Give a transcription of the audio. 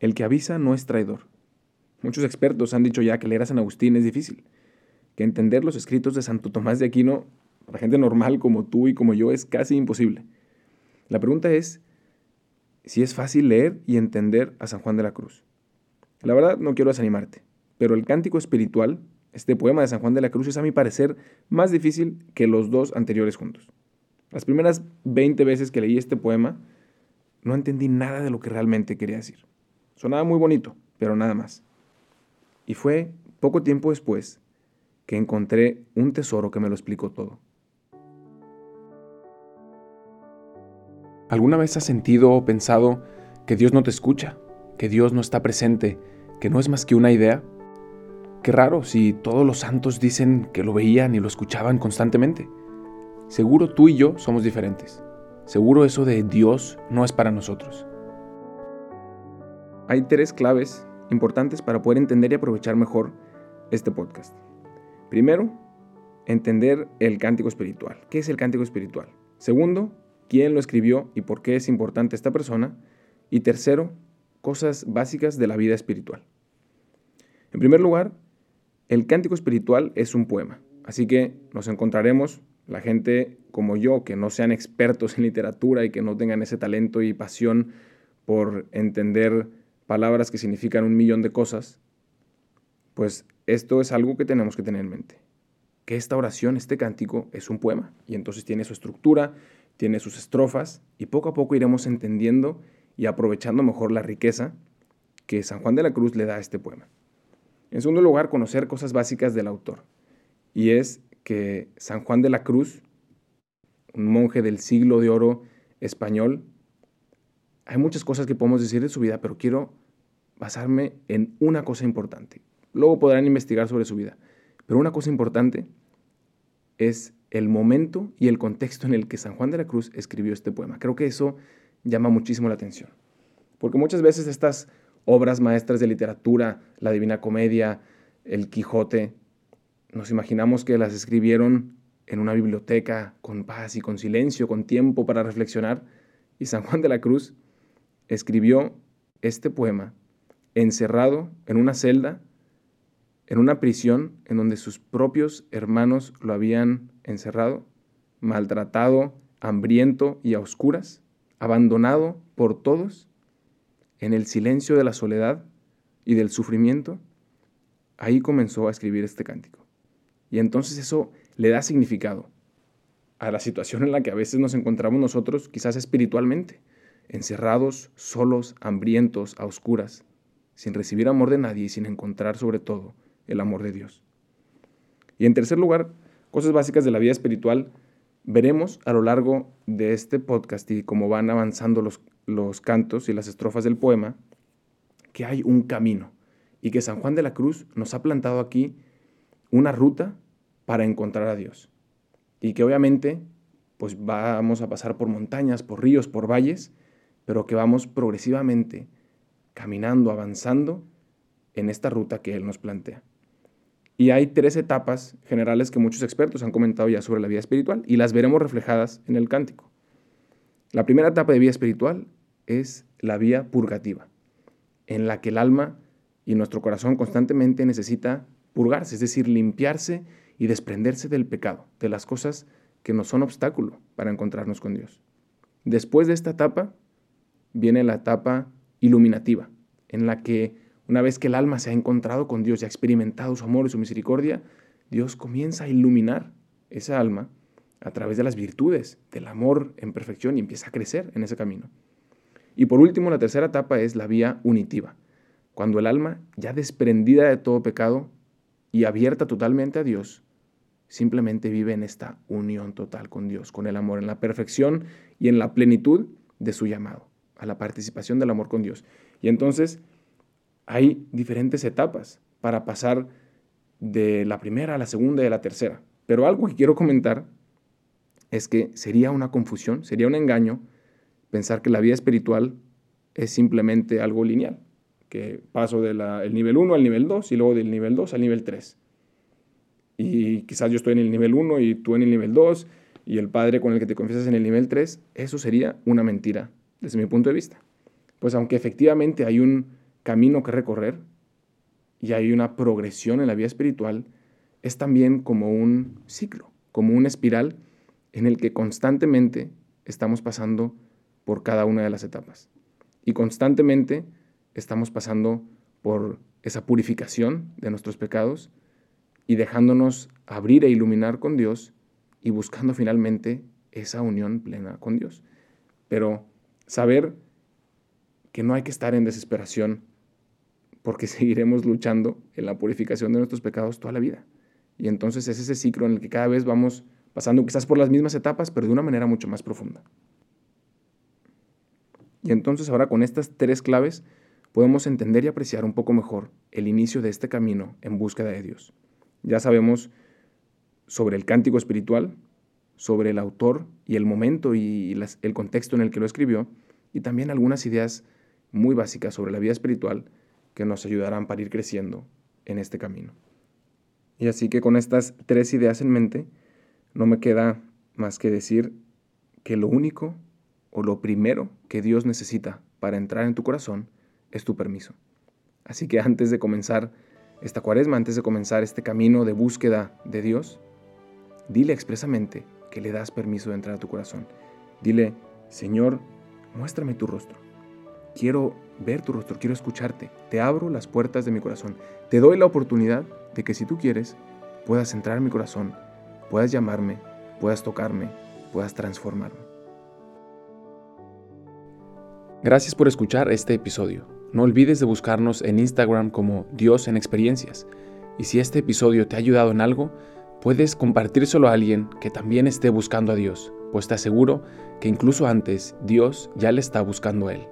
El que avisa no es traidor. Muchos expertos han dicho ya que leer a San Agustín es difícil, que entender los escritos de Santo Tomás de Aquino para gente normal como tú y como yo es casi imposible. La pregunta es si es fácil leer y entender a San Juan de la Cruz. La verdad no quiero desanimarte, pero el cántico espiritual, este poema de San Juan de la Cruz, es a mi parecer más difícil que los dos anteriores juntos. Las primeras 20 veces que leí este poema, no entendí nada de lo que realmente quería decir. Sonaba muy bonito, pero nada más. Y fue poco tiempo después que encontré un tesoro que me lo explicó todo. ¿Alguna vez has sentido o pensado que Dios no te escucha, que Dios no está presente, que no es más que una idea? Qué raro si todos los santos dicen que lo veían y lo escuchaban constantemente. Seguro tú y yo somos diferentes. Seguro eso de Dios no es para nosotros. Hay tres claves importantes para poder entender y aprovechar mejor este podcast. Primero, entender el cántico espiritual. ¿Qué es el cántico espiritual? Segundo, quién lo escribió y por qué es importante esta persona. Y tercero, cosas básicas de la vida espiritual. En primer lugar, el cántico espiritual es un poema, así que nos encontraremos la gente como yo, que no sean expertos en literatura y que no tengan ese talento y pasión por entender palabras que significan un millón de cosas, pues esto es algo que tenemos que tener en mente. Que esta oración, este cántico, es un poema y entonces tiene su estructura, tiene sus estrofas y poco a poco iremos entendiendo y aprovechando mejor la riqueza que San Juan de la Cruz le da a este poema. En segundo lugar, conocer cosas básicas del autor. Y es que San Juan de la Cruz, un monje del siglo de oro español, hay muchas cosas que podemos decir de su vida, pero quiero basarme en una cosa importante. Luego podrán investigar sobre su vida, pero una cosa importante es el momento y el contexto en el que San Juan de la Cruz escribió este poema. Creo que eso llama muchísimo la atención, porque muchas veces estas obras maestras de literatura, la Divina Comedia, el Quijote, nos imaginamos que las escribieron en una biblioteca con paz y con silencio, con tiempo para reflexionar. Y San Juan de la Cruz escribió este poema encerrado en una celda, en una prisión en donde sus propios hermanos lo habían encerrado, maltratado, hambriento y a oscuras, abandonado por todos, en el silencio de la soledad y del sufrimiento, ahí comenzó a escribir este cántico. Y entonces eso le da significado a la situación en la que a veces nos encontramos nosotros, quizás espiritualmente, encerrados, solos, hambrientos, a oscuras, sin recibir amor de nadie y sin encontrar sobre todo el amor de Dios. Y en tercer lugar, cosas básicas de la vida espiritual, veremos a lo largo de este podcast y cómo van avanzando los, los cantos y las estrofas del poema, que hay un camino y que San Juan de la Cruz nos ha plantado aquí una ruta para encontrar a Dios. Y que obviamente pues vamos a pasar por montañas, por ríos, por valles, pero que vamos progresivamente caminando, avanzando en esta ruta que Él nos plantea. Y hay tres etapas generales que muchos expertos han comentado ya sobre la vida espiritual y las veremos reflejadas en el cántico. La primera etapa de vida espiritual es la vía purgativa, en la que el alma y nuestro corazón constantemente necesita purgarse, es decir, limpiarse y desprenderse del pecado, de las cosas que nos son obstáculo para encontrarnos con Dios. Después de esta etapa viene la etapa iluminativa, en la que una vez que el alma se ha encontrado con Dios y ha experimentado su amor y su misericordia, Dios comienza a iluminar esa alma a través de las virtudes, del amor en perfección y empieza a crecer en ese camino. Y por último, la tercera etapa es la vía unitiva, cuando el alma, ya desprendida de todo pecado, y abierta totalmente a Dios, simplemente vive en esta unión total con Dios, con el amor, en la perfección y en la plenitud de su llamado, a la participación del amor con Dios. Y entonces hay diferentes etapas para pasar de la primera a la segunda y a la tercera. Pero algo que quiero comentar es que sería una confusión, sería un engaño pensar que la vida espiritual es simplemente algo lineal que paso del nivel 1 al nivel 2 y luego del nivel 2 al nivel 3. Y quizás yo estoy en el nivel 1 y tú en el nivel 2 y el Padre con el que te confiesas en el nivel 3, eso sería una mentira desde mi punto de vista. Pues aunque efectivamente hay un camino que recorrer y hay una progresión en la vida espiritual, es también como un ciclo, como una espiral en el que constantemente estamos pasando por cada una de las etapas. Y constantemente estamos pasando por esa purificación de nuestros pecados y dejándonos abrir e iluminar con Dios y buscando finalmente esa unión plena con Dios. Pero saber que no hay que estar en desesperación porque seguiremos luchando en la purificación de nuestros pecados toda la vida. Y entonces es ese ciclo en el que cada vez vamos pasando quizás por las mismas etapas, pero de una manera mucho más profunda. Y entonces ahora con estas tres claves podemos entender y apreciar un poco mejor el inicio de este camino en búsqueda de Dios. Ya sabemos sobre el cántico espiritual, sobre el autor y el momento y el contexto en el que lo escribió, y también algunas ideas muy básicas sobre la vida espiritual que nos ayudarán para ir creciendo en este camino. Y así que con estas tres ideas en mente, no me queda más que decir que lo único o lo primero que Dios necesita para entrar en tu corazón es tu permiso. Así que antes de comenzar esta cuaresma, antes de comenzar este camino de búsqueda de Dios, dile expresamente que le das permiso de entrar a tu corazón. Dile, Señor, muéstrame tu rostro. Quiero ver tu rostro, quiero escucharte. Te abro las puertas de mi corazón. Te doy la oportunidad de que si tú quieres, puedas entrar en mi corazón, puedas llamarme, puedas tocarme, puedas transformarme. Gracias por escuchar este episodio. No olvides de buscarnos en Instagram como Dios en Experiencias. Y si este episodio te ha ayudado en algo, puedes compartírselo a alguien que también esté buscando a Dios, pues te aseguro que incluso antes Dios ya le está buscando a él.